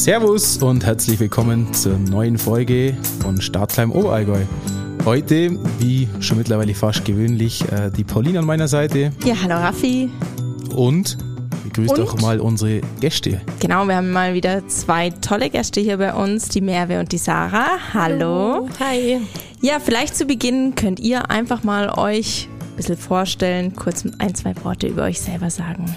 Servus und herzlich willkommen zur neuen Folge von Startclimb Oberallgäu. Heute, wie schon mittlerweile fast gewöhnlich, äh, die Pauline an meiner Seite. Ja, hallo Raffi. Und begrüßt Und? auch mal unsere Gäste. Genau, wir haben mal wieder zwei tolle Gäste hier bei uns, die Merve und die Sarah. Hallo. Hi. Ja, vielleicht zu Beginn könnt ihr einfach mal euch ein bisschen vorstellen, kurz ein, zwei Worte über euch selber sagen.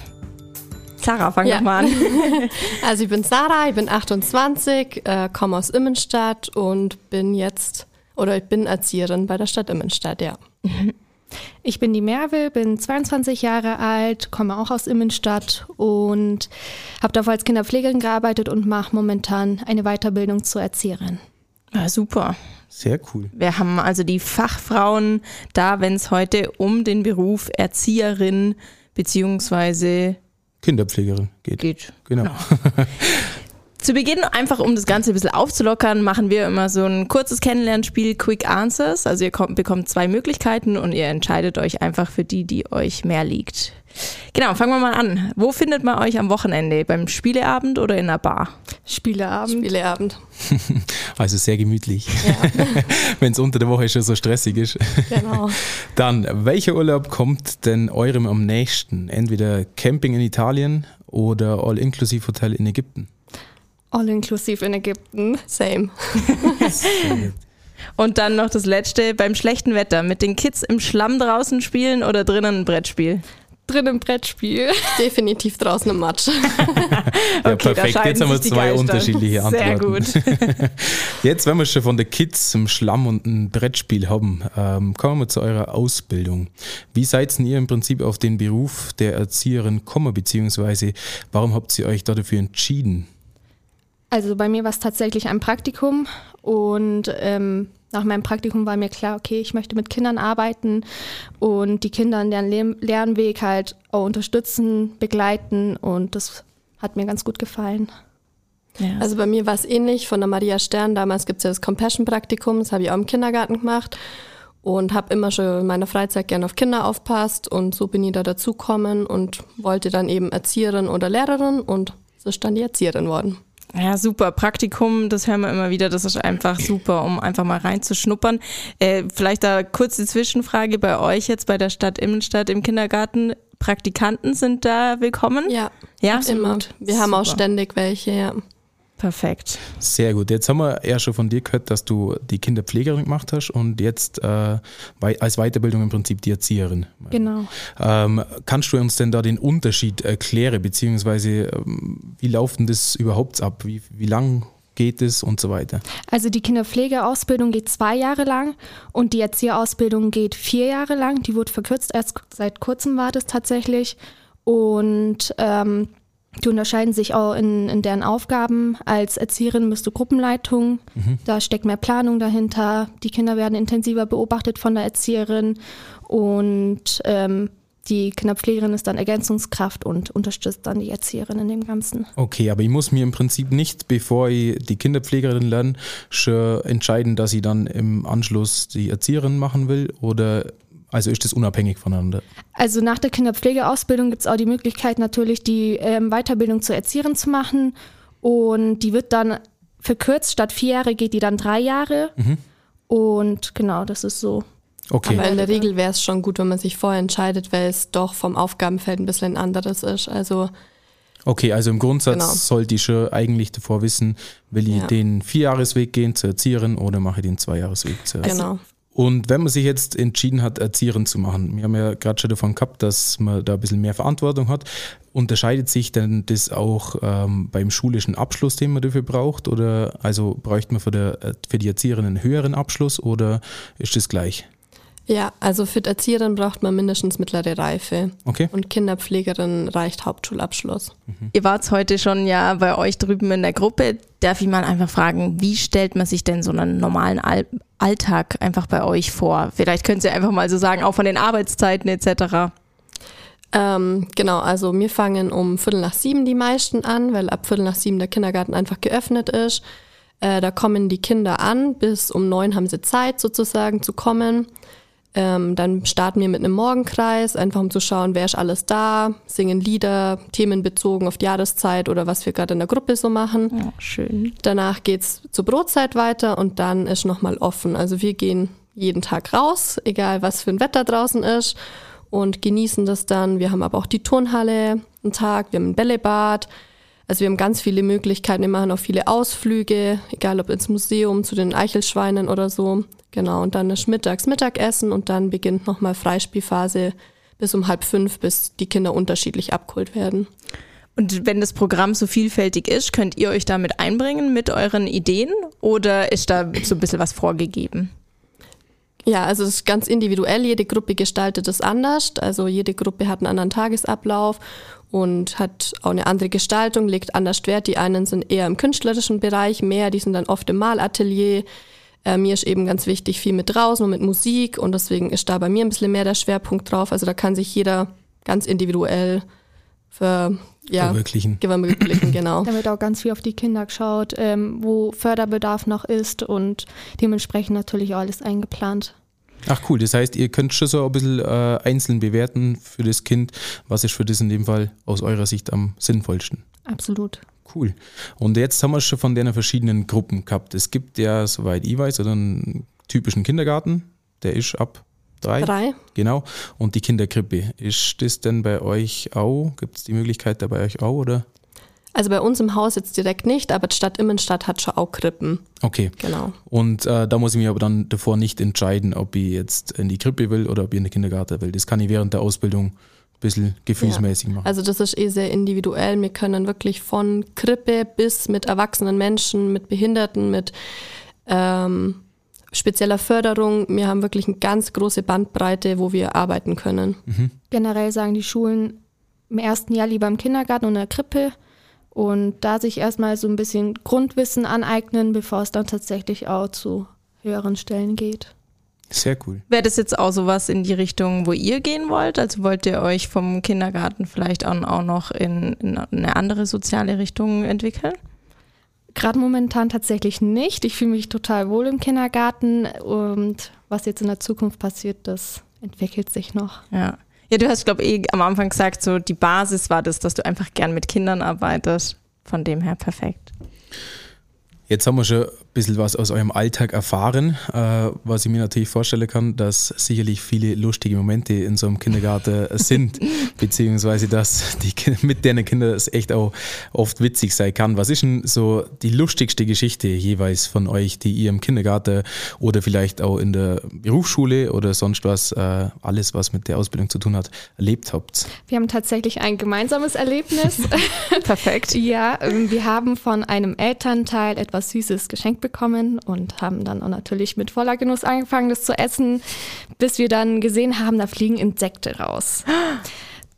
Sarah, fang Ja. doch mal an. Also ich bin Sarah, ich bin 28, äh, komme aus Immenstadt und bin jetzt, oder ich bin Erzieherin bei der Stadt Immenstadt, ja. Ich bin die Merve, bin 22 Jahre alt, komme auch aus Immenstadt und habe davor als Kinderpflegerin gearbeitet und mache momentan eine Weiterbildung zur Erzieherin. Ja, super. Sehr cool. Wir haben also die Fachfrauen da, wenn es heute um den Beruf Erzieherin beziehungsweise Kinderpflegerin geht. geht. Genau. Zu Beginn, einfach um das Ganze ein bisschen aufzulockern, machen wir immer so ein kurzes Kennenlernspiel Quick Answers. Also ihr kommt, bekommt zwei Möglichkeiten und ihr entscheidet euch einfach für die, die euch mehr liegt. Genau, fangen wir mal an. Wo findet man euch am Wochenende? Beim Spieleabend oder in einer Bar? Spieleabend. Spieleabend. Also sehr gemütlich. Wenn es unter der Woche schon so stressig ist. Genau. Dann, welcher Urlaub kommt denn eurem am nächsten? Entweder Camping in Italien oder All-Inclusive-Hotel in Ägypten? All inklusiv in Ägypten. Same. Und dann noch das letzte, beim schlechten Wetter, mit den Kids im Schlamm draußen spielen oder drinnen ein Brettspiel? Drin im Brettspiel. Definitiv draußen im Matsch. Ja, Okay, perfekt. Jetzt haben wir zwei Geister. unterschiedliche Sehr Antworten. Jetzt, wenn wir schon von der Kids zum Schlamm und ein Brettspiel haben, ähm, kommen wir zu eurer Ausbildung. Wie seid ihr im Prinzip auf den Beruf der Erzieherin gekommen, beziehungsweise warum habt ihr euch da dafür entschieden? Also bei mir war es tatsächlich ein Praktikum und ähm, nach meinem Praktikum war mir klar, okay, ich möchte mit Kindern arbeiten und die Kinder in deren Lehr- Lernweg halt auch unterstützen, begleiten und das hat mir ganz gut gefallen. Ja, Also bei mir war es ähnlich von der Maria Stern. Damals gibt es ja das Compassion-Praktikum, das habe ich auch im Kindergarten gemacht und habe immer schon in meiner Freizeit gern auf Kinder aufpasst und so bin ich da dazukommen und wollte dann eben Erzieherin oder Lehrerin und so ist dann die Erzieherin worden. Ja, super. Praktikum, das hören wir immer wieder. Das ist einfach super, um einfach mal reinzuschnuppern. Äh, vielleicht da kurz die Zwischenfrage bei euch jetzt bei der Stadt Immenstadt im Kindergarten. Praktikanten sind da willkommen? Ja, Ja, immer. Wir haben auch Super. ständig welche, ja. Perfekt. Sehr gut. Jetzt haben wir ja schon von dir gehört, dass du die Kinderpflegerin gemacht hast und jetzt äh, als Weiterbildung im Prinzip die Erzieherin. Genau. Ähm, kannst du uns denn da den Unterschied erklären, beziehungsweise ähm, wie läuft denn das überhaupt ab? Wie, wie lang geht es und so weiter? Also die Kinderpflegeausbildung geht zwei Jahre lang und die Erzieherausbildung geht vier Jahre lang. Die wurde verkürzt, erst seit kurzem war das tatsächlich. Und ähm, die unterscheiden sich auch in, in deren Aufgaben. Als Erzieherin bist du Gruppenleitung, da steckt mehr Planung dahinter. Die Kinder werden intensiver beobachtet von der Erzieherin und ähm, die Kinderpflegerin ist dann Ergänzungskraft und unterstützt dann die Erzieherin in dem Ganzen. Okay, aber ich muss mir im Prinzip nicht, bevor ich die Kinderpflegerin lerne, entscheiden, dass ich dann im Anschluss die Erzieherin machen will oder also ist das unabhängig voneinander? Also nach der Kinderpflegeausbildung gibt es auch die Möglichkeit natürlich die ähm, Weiterbildung zur Erzieherin zu machen und die wird dann verkürzt, statt vier Jahre geht die dann drei Jahre und genau, das ist so. Okay. Aber in der Regel wäre es schon gut, wenn man sich vorher entscheidet, weil es doch vom Aufgabenfeld ein bisschen anderes ist. Also Okay, also im Grundsatz Genau. sollte ich schon eigentlich davor wissen, will ich Ja. den Vierjahresweg gehen zur Erzieherin oder mache ich den Zweijahresweg zur Erzieherin? genau. Und wenn man sich jetzt entschieden hat, Erzieherin zu machen, wir haben ja gerade schon davon gehabt, dass man da ein bisschen mehr Verantwortung hat, unterscheidet sich denn das auch ähm, beim schulischen Abschluss, den man dafür braucht? Oder also bräuchte man für, der, für die Erzieherin einen höheren Abschluss oder ist das gleich? Ja, also für die Erzieherin braucht man mindestens mittlere Reife Okay? und Kinderpflegerin reicht Hauptschulabschluss. Ihr wart heute schon ja bei euch drüben in der Gruppe. Darf ich mal einfach fragen, wie stellt man sich denn so einen normalen All Alltag einfach bei euch vor? Vielleicht könnt ihr einfach mal so sagen, auch von den Arbeitszeiten etc. Ähm, genau, also wir fangen um Viertel nach sieben die meisten an, weil ab Viertel nach sieben der Kindergarten einfach geöffnet ist. Äh, da kommen die Kinder an, bis um neun haben sie Zeit sozusagen zu kommen. Ähm, dann starten wir mit einem Morgenkreis, einfach um zu schauen, wer ist alles da, singen Lieder, themenbezogen auf die Jahreszeit oder was wir gerade in der Gruppe so machen. Ja, schön. Danach geht's zur Brotzeit weiter und dann ist nochmal offen. Also wir gehen jeden Tag raus, egal was für ein Wetter draußen ist und genießen das dann. Wir haben aber auch die Turnhalle einen Tag, wir haben ein Bällebad. Also wir haben ganz viele Möglichkeiten. Wir machen auch viele Ausflüge, egal ob ins Museum, zu den Eichelschweinen oder so. Genau, und dann ist mittags Mittagessen und dann beginnt nochmal Freispielphase bis um halb fünf, bis die Kinder unterschiedlich abgeholt werden. Und wenn das Programm so vielfältig ist, könnt ihr euch damit einbringen mit euren Ideen oder ist da so ein bisschen was vorgegeben? Ja, also es ist ganz individuell. Jede Gruppe gestaltet es anders. Also jede Gruppe hat einen anderen Tagesablauf und hat auch eine andere Gestaltung, legt anders Wert. Die einen sind eher im künstlerischen Bereich mehr, die sind dann oft im Malatelier. Äh, mir ist eben ganz wichtig viel mit draußen und mit Musik und deswegen ist da bei mir ein bisschen mehr der Schwerpunkt drauf. Also da kann sich jeder ganz individuell für, ja, Verwirklichen. verwirklichen, genau. Da wird auch ganz viel auf die Kinder geschaut, ähm, wo Förderbedarf noch ist und dementsprechend natürlich auch alles eingeplant. Ach cool, das heißt, ihr könnt schon so ein bisschen äh, einzeln bewerten für das Kind, was ist für das in dem Fall aus eurer Sicht am sinnvollsten. Absolut. Cool. Und jetzt haben wir schon von den verschiedenen Gruppen gehabt. Es gibt ja, soweit ich weiß, einen typischen Kindergarten, der ist ab drei. Drei. Genau. Und die Kinderkrippe. Ist das denn bei euch auch? Gibt es die Möglichkeit da bei euch auch, oder? Also bei uns im Haus jetzt direkt nicht, aber die Stadt Immenstadt hat schon auch Krippen. Okay. Genau. Und äh, da muss ich mich aber dann davor nicht entscheiden, ob ich jetzt in die Krippe will oder ob ich in den Kindergarten will. Das kann ich während der Ausbildung ein bisschen gefühlsmäßig machen. Also das ist eh sehr individuell. Wir können wirklich von Krippe bis mit erwachsenen Menschen, mit Behinderten, mit ähm, spezieller Förderung. Wir haben wirklich eine ganz große Bandbreite, wo wir arbeiten können. Generell sagen die Schulen im ersten Jahr lieber im Kindergarten und in der Krippe und da sich erstmal so ein bisschen Grundwissen aneignen, bevor es dann tatsächlich auch zu höheren Stellen geht. Sehr cool. Wäre das jetzt auch sowas in die Richtung, wo ihr gehen wollt? Also wollt ihr euch vom Kindergarten vielleicht auch, auch noch in, in eine andere soziale Richtung entwickeln? Gerade momentan tatsächlich nicht. Ich fühle mich total wohl im Kindergarten und was jetzt in der Zukunft passiert, das entwickelt sich noch. Ja. Ja, du hast, glaube ich, eh am Anfang gesagt, so die Basis war das, dass du einfach gern mit Kindern arbeitest. Von dem her perfekt. Jetzt haben wir schon bisschen was aus eurem Alltag erfahren, äh, was ich mir natürlich vorstellen kann, dass sicherlich viele lustige Momente in so einem Kindergarten sind, beziehungsweise dass die Kinder, mit denen Kinder es echt auch oft witzig sein kann. Was ist denn so die lustigste Geschichte jeweils von euch, die ihr im Kindergarten oder vielleicht auch in der Berufsschule oder sonst was, äh, alles was mit der Ausbildung zu tun hat, erlebt habt? Wir haben tatsächlich ein gemeinsames Erlebnis. Perfekt. ja, ähm, wir haben von einem Elternteil etwas Süßes geschenkt bekommen und haben dann auch natürlich mit voller Genuss angefangen, das zu essen, bis wir dann gesehen haben, da fliegen Insekte raus.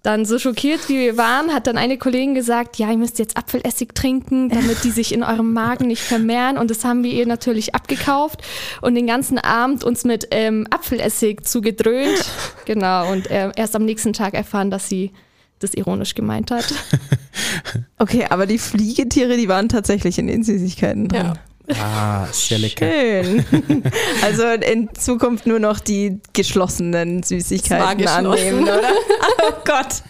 Dann so schockiert wie wir waren, hat dann eine Kollegin gesagt, ja, ihr müsst jetzt Apfelessig trinken, damit die sich in eurem Magen nicht vermehren. Und das haben wir ihr natürlich abgekauft und den ganzen Abend uns mit ähm, Apfelessig zugedröhnt. Genau, und äh, erst am nächsten Tag erfahren, dass sie das ironisch gemeint hat. Okay, aber die Fliegetiere, die waren tatsächlich in den Süßigkeiten drin. Ja. Ah, sehr lecker. Schön. Also in Zukunft nur noch die geschlossenen Süßigkeiten geschlossen. annehmen, oder? Oh Gott.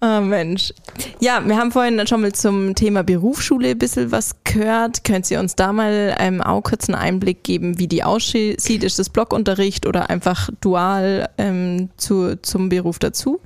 Oh Mensch. Ja, wir haben vorhin schon mal zum Thema Berufsschule ein bisschen was gehört. Könnt ihr uns da mal ähm, auch kurz einen Einblick geben, wie die aussieht? Ist das Blockunterricht oder einfach dual ähm, zu, zum Beruf dazu?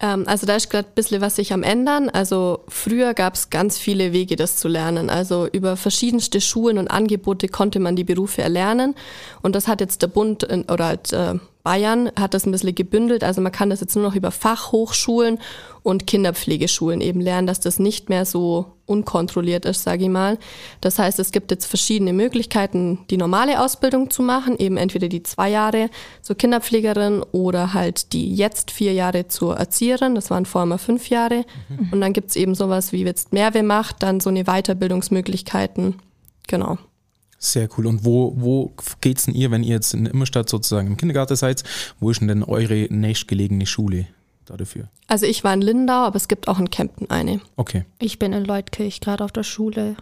Ähm, also da ist gerade ein bisschen was sich am ändern. Also früher gab es ganz viele Wege, das zu lernen. Also über verschiedenste Schulen und Angebote konnte man die Berufe erlernen. Und das hat jetzt der Bund oder halt, äh, Bayern hat das ein bisschen gebündelt. Also man kann das jetzt nur noch über Fachhochschulen und Kinderpflegeschulen eben lernen, dass das nicht mehr so unkontrolliert ist, sage ich mal. Das heißt, es gibt jetzt verschiedene Möglichkeiten, die normale Ausbildung zu machen, eben entweder die zwei Jahre zur Kinderpflegerin oder halt die jetzt vier Jahre zur Erzieherin. Das waren vorher mal fünf Jahre. Und dann gibt's eben sowas wie jetzt Mehrweh macht, dann so eine Weiterbildungsmöglichkeiten. Genau. Sehr cool. Und wo, wo geht's denn ihr, wenn ihr jetzt in Immerstadt sozusagen im Kindergarten seid? Wo ist denn, denn eure nächstgelegene Schule da dafür? Also ich war in Lindau, aber es gibt auch in Kempten eine. Okay. Ich bin in Leutkirch gerade auf der Schule.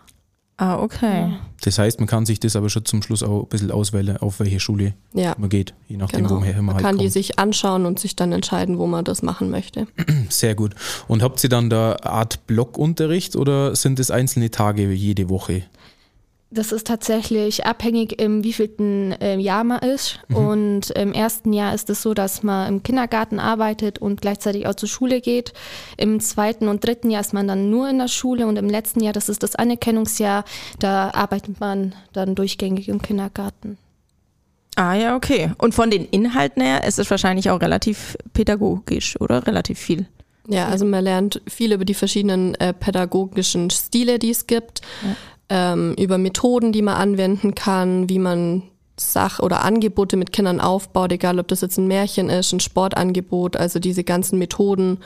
Ah, okay. Das heißt, man kann sich das aber schon zum Schluss auch ein bisschen auswählen, auf welche Schule Ja, man geht, je nachdem, genau. woher man Man halt kann die kommt. sich anschauen und sich dann entscheiden, wo man das machen möchte. Sehr gut. Und habt ihr dann da eine Art Blockunterricht oder sind es einzelne Tage jede Woche? Das ist tatsächlich abhängig, im wievielten äh, Jahr man ist. Und im ersten Jahr ist es so, dass man im Kindergarten arbeitet und gleichzeitig auch zur Schule geht. Im zweiten und dritten Jahr ist man dann nur in der Schule und im letzten Jahr, das ist das Anerkennungsjahr, da arbeitet man dann durchgängig im Kindergarten. Ah ja, okay. Und von den Inhalten her ist es wahrscheinlich auch relativ pädagogisch, oder? Relativ viel. Ja, also man lernt viel über die verschiedenen äh, pädagogischen Stile, die es gibt, ähm, über Methoden, die man anwenden kann, wie man Sach- oder Angebote mit Kindern aufbaut, egal ob das jetzt ein Märchen ist, ein Sportangebot, also diese ganzen Methoden,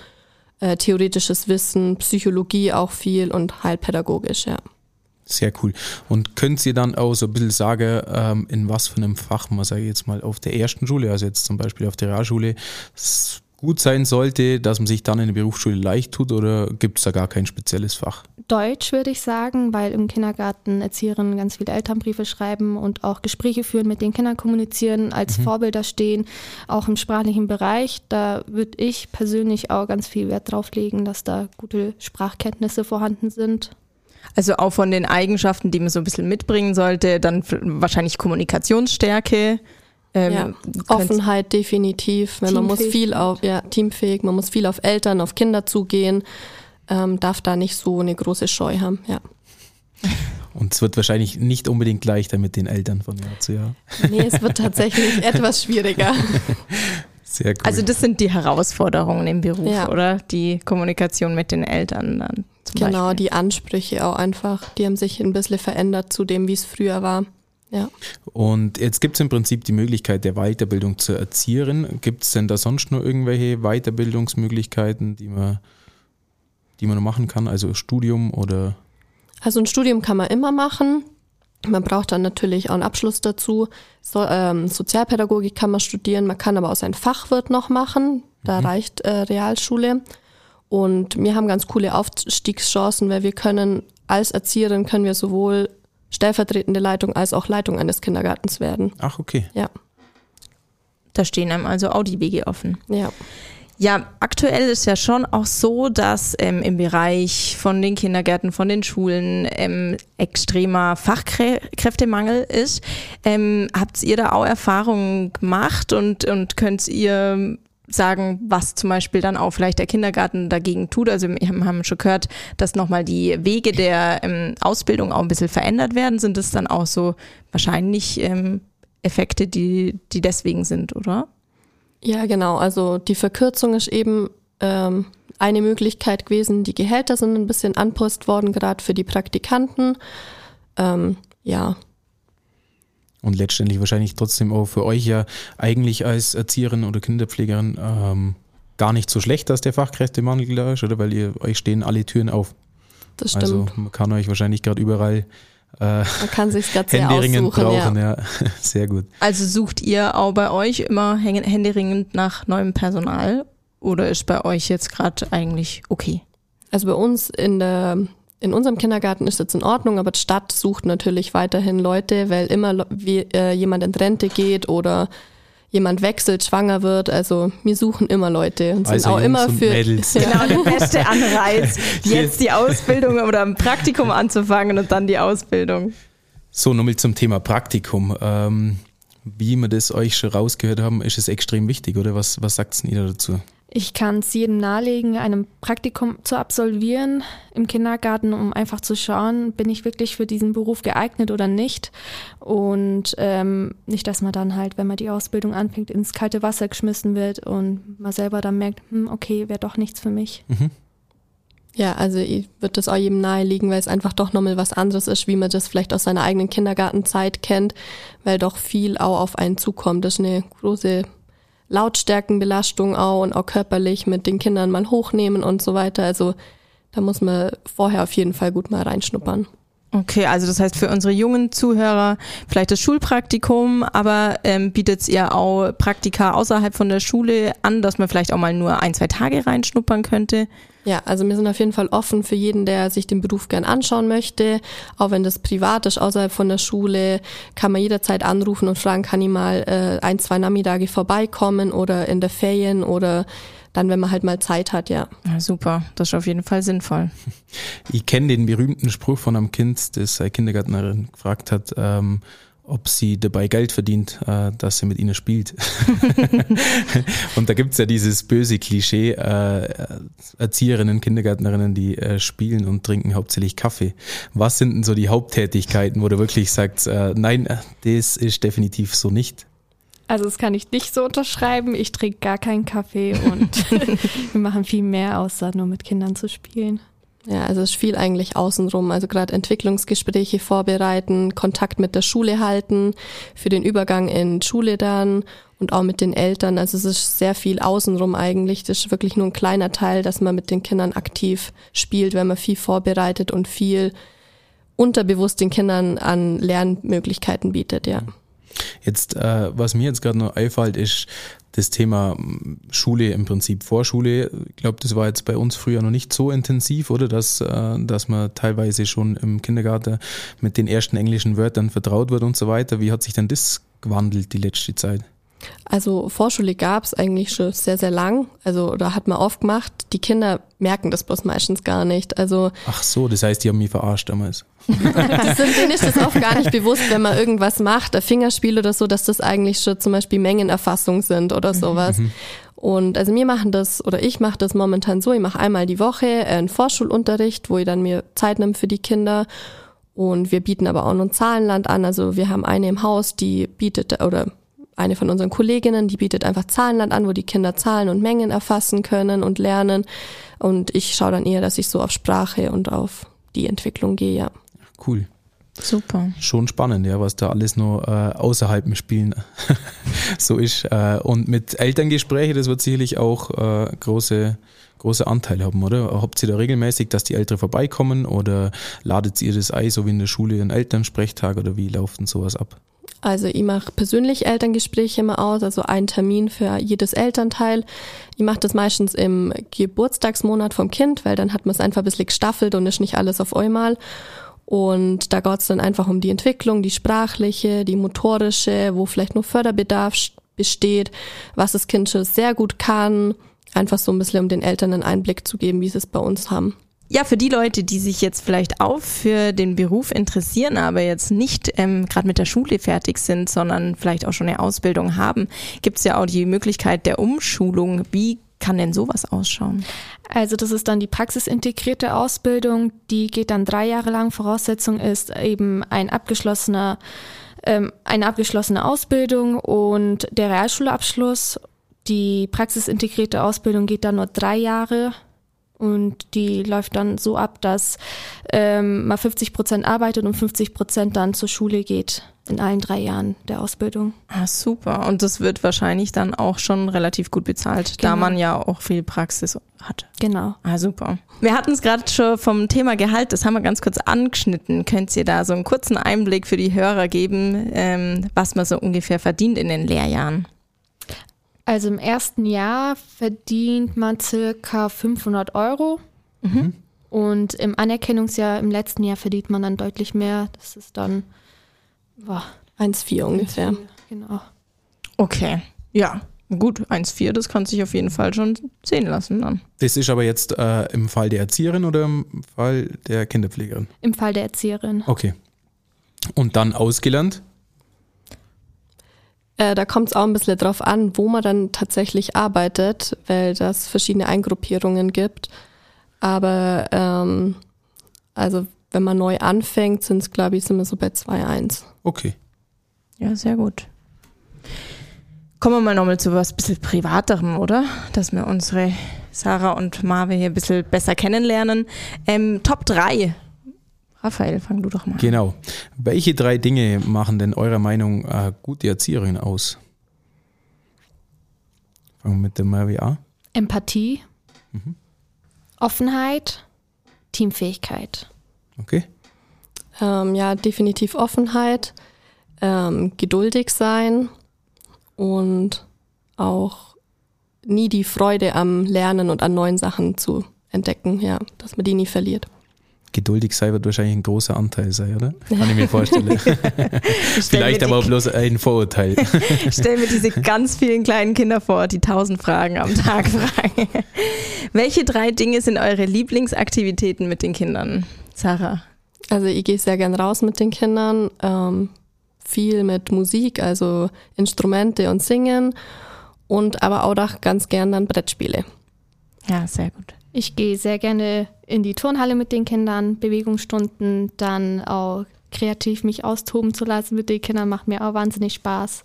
äh, theoretisches Wissen, Psychologie auch viel und halt pädagogisch, ja. Sehr cool. Und könnt ihr dann auch so ein bisschen sagen, ähm, in was für einem Fach man, sage ich jetzt mal, auf der ersten Schule, also jetzt zum Beispiel auf der Realschule, gut sein sollte, dass man sich dann in der Berufsschule leicht tut oder gibt es da gar kein spezielles Fach? Deutsch würde ich sagen, weil im Kindergarten Erzieherinnen ganz viele Elternbriefe schreiben und auch Gespräche führen, mit den Kindern kommunizieren, als Vorbilder stehen, auch im sprachlichen Bereich. Da würde ich persönlich auch ganz viel Wert drauf legen, dass da gute Sprachkenntnisse vorhanden sind. Also auch von den Eigenschaften, die man so ein bisschen mitbringen sollte, dann wahrscheinlich Kommunikationsstärke. Ähm, ja. Offenheit definitiv. Weil man muss viel auf, ja, teamfähig, man muss viel auf Eltern, auf Kinder zugehen, ähm, darf da nicht so eine große Scheu haben, ja. Und es wird wahrscheinlich nicht unbedingt leichter mit den Eltern von Jahr zu Jahr. Nee, es wird tatsächlich etwas schwieriger. Sehr cool. Also das sind die Herausforderungen im Beruf, Ja. oder? Die Kommunikation mit den Eltern dann zum Genau, Beispiel. die Ansprüche auch einfach, die haben sich ein bisschen verändert zu dem, wie es früher war. Ja. Und jetzt gibt es im Prinzip die Möglichkeit der Weiterbildung zur Erzieherin. Gibt es denn da sonst noch irgendwelche Weiterbildungsmöglichkeiten, die man, die man machen kann? Also Studium oder Also ein Studium kann man immer machen. Man braucht dann natürlich auch einen Abschluss dazu. So, ähm, Sozialpädagogik kann man studieren, man kann aber auch sein Fachwirt noch machen. Da reicht äh, Realschule. Und wir haben ganz coole Aufstiegschancen, weil wir können als Erzieherin können wir sowohl stellvertretende Leitung als auch Leitung eines Kindergartens werden. Ach, okay. Ja, Da stehen einem also auch die Wege offen. ja. Ja, aktuell ist ja schon auch so, dass ähm, im Bereich von den Kindergärten, von den Schulen ähm, extremer Fachkräftemangel ist. Ähm, habt ihr da auch Erfahrungen gemacht und, und könnt ihr sagen, was zum Beispiel dann auch vielleicht der Kindergarten dagegen tut? Also wir haben- schon gehört, dass nochmal die Wege der ähm, Ausbildung auch ein bisschen verändert werden. Sind es dann auch so wahrscheinlich ähm, Effekte, die, die deswegen sind, oder? Ja, genau. Also die Verkürzung ist eben ähm, eine Möglichkeit gewesen. Die Gehälter sind ein bisschen anpasst worden, gerade für die Praktikanten. Ähm, ja, Und letztendlich wahrscheinlich trotzdem auch für euch ja eigentlich als Erzieherin oder Kinderpflegerin ähm, gar nicht so schlecht, dass der Fachkräftemangel da ist, oder? Weil ihr euch stehen alle Türen auf. das stimmt. Also man kann euch wahrscheinlich gerade überall äh, Man kann sich gerade sehr aussuchen. brauchen. Ja. Ja. Sehr gut. Also sucht ihr auch bei euch immer händeringend nach neuem Personal oder ist bei euch jetzt gerade eigentlich okay? Also bei uns in der in unserem Kindergarten ist jetzt in Ordnung, aber die Stadt sucht natürlich weiterhin Leute, weil immer wie, äh, jemand in Rente geht oder jemand wechselt, schwanger wird. Also wir suchen immer Leute und sind Also auch Jungs immer für Mädels. Genau, der beste Anreiz, jetzt die Ausbildung oder ein Praktikum anzufangen und dann die Ausbildung. So, nochmal zum Thema Praktikum. Ähm, wie wir das euch schon rausgehört haben, ist es extrem wichtig, oder? Was, was sagt ihr dazu? Ich kann es jedem nahelegen, einem Praktikum zu absolvieren im Kindergarten, um einfach zu schauen, bin ich wirklich für diesen Beruf geeignet oder nicht. Und ähm, nicht, dass man dann halt, wenn man die Ausbildung anfängt, ins kalte Wasser geschmissen wird und man selber dann merkt, hm, okay, wäre doch nichts für mich. Ja, also ich würde das auch jedem naheliegen, weil es einfach doch nochmal was anderes ist, wie man das vielleicht aus seiner eigenen Kindergartenzeit kennt, weil doch viel auch auf einen zukommt. Das ist eine große Lautstärkenbelastung auch und auch körperlich mit den Kindern mal hochnehmen und so weiter. Also da muss man vorher auf jeden Fall gut mal reinschnuppern. Okay, also das heißt für unsere jungen Zuhörer vielleicht das Schulpraktikum, aber ähm, bietet ihr auch Praktika außerhalb von der Schule an, dass man vielleicht auch mal nur ein, zwei Tage reinschnuppern könnte? Ja, also wir sind auf jeden Fall offen für jeden, der sich den Beruf gern anschauen möchte. Auch wenn das privat ist, außerhalb von der Schule, kann man jederzeit anrufen und fragen, kann ich mal äh, ein, zwei Nachmittage vorbeikommen oder in der Ferien oder dann, wenn man halt mal Zeit hat, ja. ja super, das ist auf jeden Fall sinnvoll. Ich kenne den berühmten Spruch von einem Kind, das seine Kindergärtnerin gefragt hat, ähm, ob sie dabei Geld verdient, äh, dass sie mit ihnen spielt. und da gibt's ja dieses böse Klischee, äh, Erzieherinnen, Kindergärtnerinnen, die äh, spielen und trinken hauptsächlich Kaffee. Was sind denn so die Haupttätigkeiten, wo du wirklich sagst, äh, nein, das ist definitiv so nicht? Also das kann ich nicht so unterschreiben. Ich trinke gar keinen Kaffee und wir machen viel mehr, außer nur mit Kindern zu spielen. Ja, also es ist viel eigentlich außenrum. Also gerade Entwicklungsgespräche vorbereiten, Kontakt mit der Schule halten, für den Übergang in Schule dann und auch mit den Eltern. Also es ist sehr viel außenrum eigentlich. Das ist wirklich nur ein kleiner Teil, dass man mit den Kindern aktiv spielt, wenn man viel vorbereitet und viel unterbewusst den Kindern an Lernmöglichkeiten bietet, ja. Jetzt, äh, was mir jetzt gerade noch einfällt, ist das Thema Schule im Prinzip Vorschule. Ich glaube, das war jetzt bei uns früher noch nicht so intensiv, oder? Dass, äh, dass man teilweise schon im Kindergarten mit den ersten englischen Wörtern vertraut wird und so weiter. Wie hat sich denn das gewandelt die letzte Zeit? Also Vorschule gab es eigentlich schon sehr, sehr lang. Also da hat man oft gemacht. Die Kinder merken das bloß meistens gar nicht. Also Ach so, das heißt, die haben mich verarscht damals. das sind, denen ist das oft gar nicht bewusst, wenn man irgendwas macht, ein Fingerspiel oder so, dass das eigentlich schon zum Beispiel Mengenerfassung sind oder sowas. Mhm. Und also wir machen das oder ich mache das momentan so, ich mache einmal die Woche einen Vorschulunterricht, wo ich dann mir Zeit nehme für die Kinder. Und wir bieten aber auch noch ein Zahlenland an. Also wir haben eine im Haus, die bietet oder eine von unseren Kolleginnen, die bietet einfach Zahlenland an, wo die Kinder Zahlen und Mengen erfassen können und lernen. Und ich schaue dann eher, dass ich so auf Sprache und auf die Entwicklung gehe, ja. Cool. Super. Schon spannend, ja, was da alles noch äh, außerhalb im Spielen so ist. Äh, und mit Elterngespräche, das wird sicherlich auch äh, große, große Anteile haben, oder? Habt ihr da regelmäßig, dass die Eltern vorbeikommen oder ladet ihr das ein, so wie in der Schule, einen Elternsprechtag oder wie läuft denn sowas ab? Also ich mache persönlich Elterngespräche immer aus, also einen Termin für jedes Elternteil. Ich mache das meistens im Geburtstagsmonat vom Kind, weil dann hat man es einfach ein bisschen gestaffelt und ist nicht alles auf einmal. Und da geht es dann einfach um die Entwicklung, die sprachliche, die motorische, wo vielleicht noch Förderbedarf besteht, was das Kind schon sehr gut kann. Einfach so ein bisschen um den Eltern einen Einblick zu geben, wie sie es bei uns haben. Ja, für die Leute, die sich jetzt vielleicht auch für den Beruf interessieren, aber jetzt nicht ähm, gerade mit der Schule fertig sind, sondern vielleicht auch schon eine Ausbildung haben, gibt es ja auch die Möglichkeit der Umschulung. Wie kann denn sowas ausschauen? Also das ist dann die praxisintegrierte Ausbildung, die geht dann drei Jahre lang. Voraussetzung ist eben ein abgeschlossener ähm, eine abgeschlossene Ausbildung und der Realschulabschluss. Die praxisintegrierte Ausbildung geht dann nur drei Jahre und die läuft dann so ab, dass ähm, man 50 Prozent arbeitet und 50 Prozent dann zur Schule geht in allen drei Jahren der Ausbildung. Ah, super. Und das wird wahrscheinlich dann auch schon relativ gut bezahlt, genau. da man ja auch viel Praxis hat. Genau. Ah, super. Wir hatten es gerade schon vom Thema Gehalt, das haben wir ganz kurz angeschnitten. Könnt ihr da so einen kurzen Einblick für die Hörer geben, ähm, was man so ungefähr verdient in den Lehrjahren? Also im ersten Jahr verdient man circa 500 Euro. Mhm. Und im Anerkennungsjahr, im letzten Jahr verdient man dann deutlich mehr. Das ist dann 1,4 ungefähr. Genau. Okay, ja. Gut, 1,4, das kann sich auf jeden Fall schon sehen lassen dann. Das ist aber jetzt äh, im Fall der Erzieherin oder im Fall der Kinderpflegerin? Im Fall der Erzieherin. Okay. Und dann ausgelernt? Äh, da kommt es auch ein bisschen drauf an, wo man dann tatsächlich arbeitet, weil das verschiedene Eingruppierungen gibt. Aber ähm, also wenn man neu anfängt, sind es, glaube ich, sind wir so bei 2,1. Okay. Ja, sehr gut. Kommen wir mal nochmal zu was bisschen Privaterem, oder? Dass wir unsere Sarah und Marve hier ein bisschen besser kennenlernen. Ähm, Top 3 Raphael, fang du doch mal an. Genau. Welche drei Dinge machen denn eurer Meinung äh, gute Erzieherin aus? Fangen wir mit der Maria an. Empathie, mhm. Offenheit, Teamfähigkeit. Okay. Ähm, ja, definitiv Offenheit, ähm, geduldig sein und auch nie die Freude am Lernen und an neuen Sachen zu entdecken, ja, dass man die nie verliert. Geduldig sein wird wahrscheinlich ein großer Anteil sein, oder? Kann ich mir vorstellen. Vielleicht aber auch bloß ein Vorurteil. Ich stelle mir diese ganz vielen kleinen Kinder vor, die tausend Fragen am Tag fragen. Welche drei Dinge sind eure Lieblingsaktivitäten mit den Kindern? Sarah. Also ich gehe sehr gern raus mit den Kindern, ähm, viel mit Musik, also Instrumente und Singen und aber auch ganz gern dann Brettspiele. Ja, sehr gut. Ich gehe sehr gerne in die Turnhalle mit den Kindern, Bewegungsstunden, dann auch kreativ mich austoben zu lassen mit den Kindern, macht mir auch wahnsinnig Spaß.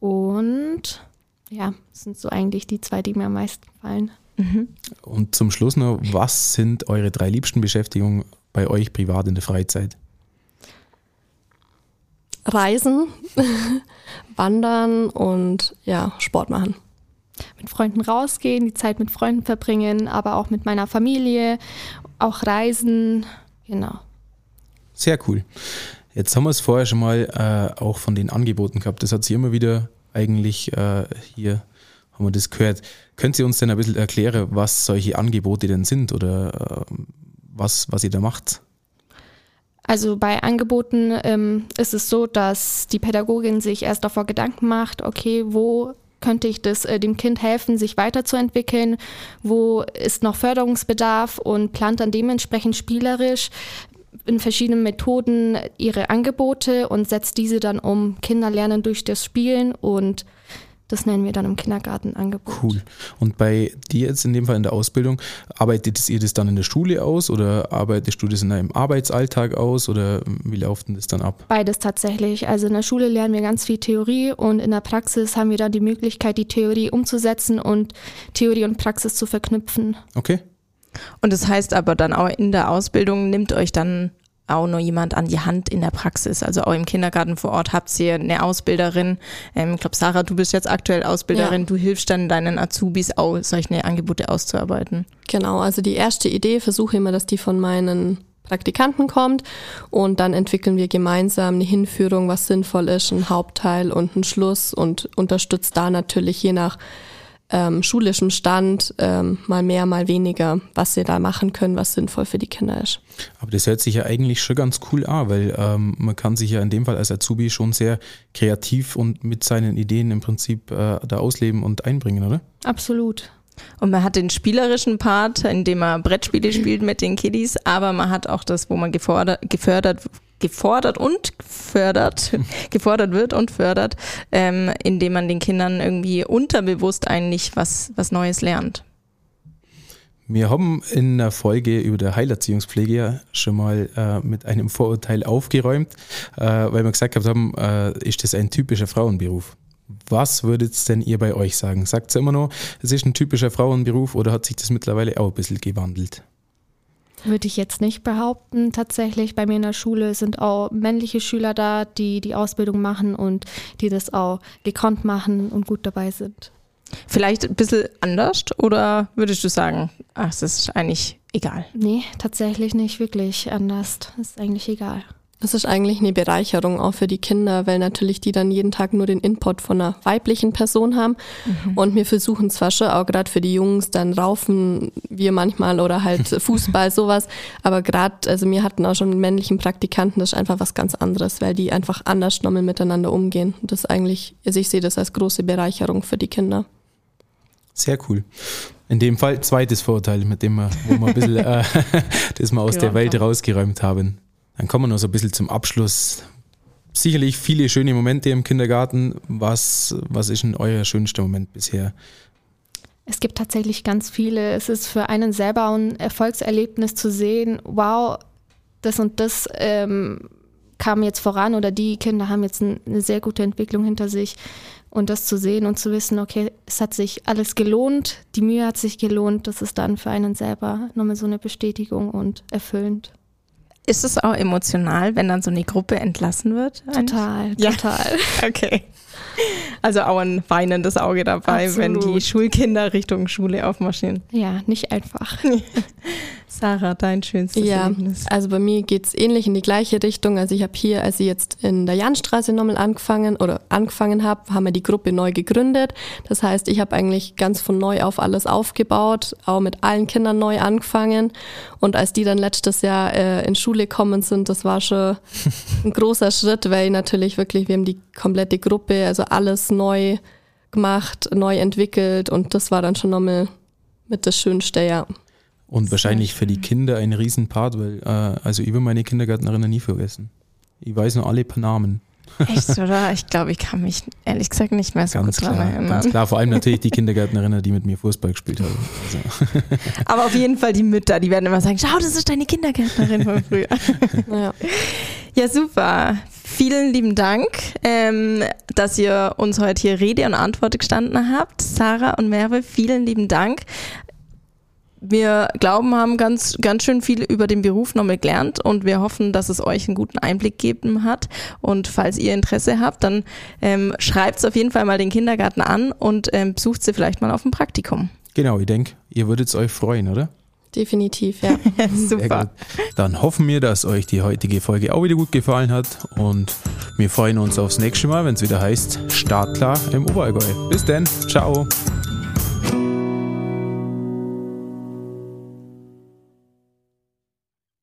Und ja, das sind so eigentlich die zwei, die mir am meisten gefallen. Mhm. Und zum Schluss noch, was sind eure drei liebsten Beschäftigungen bei euch privat in der Freizeit? Reisen, Wandern und ja, Sport machen mit Freunden rausgehen, die Zeit mit Freunden verbringen, aber auch mit meiner Familie, auch reisen, genau. Sehr cool. Jetzt haben wir es vorher schon mal äh, auch von den Angeboten gehabt. Das hat sie immer wieder eigentlich äh, hier haben wir das gehört. Können Sie uns denn ein bisschen erklären, was solche Angebote denn sind oder äh, was, was ihr da macht? Also bei Angeboten ähm, ist es so, dass die Pädagogin sich erst davor Gedanken macht, okay, wo könnte ich das äh, dem Kind helfen, sich weiterzuentwickeln, wo ist noch Förderungsbedarf und plant dann dementsprechend spielerisch in verschiedenen Methoden ihre Angebote und setzt diese dann um. Kinder lernen durch das Spielen und das nennen wir dann im Kindergarten Angebot. Cool. Und bei dir jetzt in dem Fall in der Ausbildung, arbeitet ihr das dann in der Schule aus oder arbeitest du das in deinem Arbeitsalltag aus oder wie läuft denn das dann ab? Beides tatsächlich. Also in der Schule lernen wir ganz viel Theorie und in der Praxis haben wir dann die Möglichkeit, die Theorie umzusetzen und Theorie und Praxis zu verknüpfen. Okay. Und das heißt aber dann auch in der Ausbildung nimmt euch dann auch noch jemand an die Hand in der Praxis. Also auch im Kindergarten vor Ort habt ihr eine Ausbilderin. Ähm, ich glaube, Sarah, du bist jetzt aktuell Ausbilderin. Ja. Du hilfst dann deinen Azubis auch, solche Angebote auszuarbeiten. Genau, also die erste Idee versuche immer, dass die von meinen Praktikanten kommt und dann entwickeln wir gemeinsam eine Hinführung, was sinnvoll ist, ein Hauptteil und ein Schluss und unterstützt da natürlich je nach ähm, schulischem Stand ähm, mal mehr, mal weniger, was sie da machen können, was sinnvoll für die Kinder ist. Aber das hört sich ja eigentlich schon ganz cool an, weil ähm, man kann sich ja in dem Fall als Azubi schon sehr kreativ und mit seinen Ideen im Prinzip äh, da ausleben und einbringen, oder? Absolut. Und man hat den spielerischen Part, in dem man Brettspiele spielt mit den Kiddies, aber man hat auch das, wo man gefordert, gefördert gefordert und fördert, gefordert wird und fördert, ähm, indem man den Kindern irgendwie unterbewusst eigentlich was, was Neues lernt. Wir haben in der Folge über der Heilerziehungspflege ja schon mal äh, mit einem Vorurteil aufgeräumt, äh, weil wir gesagt haben, äh, ist das ein typischer Frauenberuf? Was würdet denn ihr bei euch sagen? Sagt ihr immer noch, es ist ein typischer Frauenberuf oder hat sich das mittlerweile auch ein bisschen gewandelt? Würde ich jetzt nicht behaupten. Tatsächlich bei mir in der Schule sind auch männliche Schüler da, die die Ausbildung machen und die das auch gekonnt machen und gut dabei sind. Vielleicht ein bisschen anders oder würdest du sagen, ach, es ist eigentlich egal? Nee, tatsächlich nicht wirklich anders. Ist eigentlich egal. Das ist eigentlich eine Bereicherung auch für die Kinder, weil natürlich die dann jeden Tag nur den Input von einer weiblichen Person haben. Mhm. Und wir versuchen zwar schon auch gerade für die Jungs, dann raufen wir manchmal oder halt Fußball, sowas. Aber gerade, also wir hatten auch schon mit männlichen Praktikanten, das ist einfach was ganz anderes, weil die einfach anders nochmal miteinander umgehen. Und das eigentlich, also ich sehe das als große Bereicherung für die Kinder. Sehr cool. In dem Fall zweites Vorurteil, mit dem wir, wo wir ein bisschen äh, das mal aus ja, der Welt rausgeräumt haben. Dann kommen wir noch so ein bisschen zum Abschluss. Sicherlich viele schöne Momente im Kindergarten. Was, was ist denn euer schönster Moment bisher? Es gibt tatsächlich ganz viele. Es ist für einen selber ein Erfolgserlebnis zu sehen, wow, das und das ähm, kam jetzt voran oder die Kinder haben jetzt eine sehr gute Entwicklung hinter sich. Und das zu sehen und zu wissen, okay, es hat sich alles gelohnt, die Mühe hat sich gelohnt, das ist dann für einen selber nochmal so eine Bestätigung und erfüllend. Ist es auch emotional, wenn dann so eine Gruppe entlassen wird? Total, ja. total. Okay. Also auch ein weinendes Auge dabei, Absolut. wenn die Schulkinder Richtung Schule aufmarschieren. Ja, nicht einfach. Sarah, dein schönstes Ja, Erlebnis. also bei mir geht's ähnlich in die gleiche Richtung. Also ich habe hier, als ich jetzt in der Janstraße nochmal angefangen oder angefangen habe, haben wir die Gruppe neu gegründet. Das heißt, ich habe eigentlich ganz von neu auf alles aufgebaut, auch mit allen Kindern neu angefangen. Und als die dann letztes Jahr äh, in Schule gekommen sind, das war schon ein großer Schritt, weil natürlich wirklich, wir haben die komplette Gruppe, also alles neu gemacht, neu entwickelt und das war dann schon nochmal mit das Schönste, ja. Und wahrscheinlich für die Kinder ein Riesenpart, weil äh, also ich will meine Kindergärtnerinnen nie vergessen. Ich weiß nur alle Namen. Echt, oder? Ich glaube, ich kann mich ehrlich gesagt nicht mehr so Ganz gut dran klar, erinnern. ganz klar. Vor allem natürlich die Kindergärtnerinnen, die mit mir Fußball gespielt haben. Also, Aber auf jeden Fall die Mütter, die werden immer sagen, schau, das ist deine Kindergärtnerin von früher. Ja. Ja, super. Vielen lieben Dank, ähm, dass ihr uns heute hier Rede und Antwort gestanden habt. Sarah und Merve, vielen lieben Dank. Wir glauben, haben ganz, ganz schön viel über den Beruf nochmal gelernt und wir hoffen, dass es euch einen guten Einblick gegeben hat. Und falls ihr Interesse habt, dann ähm, schreibt auf jeden Fall mal den Kindergarten an und ähm, besucht sie vielleicht mal auf dem Praktikum. genau, ich denke, ihr würdet euch freuen, oder? Definitiv, ja. Super. Dann hoffen wir, dass euch die heutige Folge auch wieder gut gefallen hat und wir freuen uns aufs nächste Mal, wenn es wieder heißt Startklar im Oberallgäu. Bis dann, ciao.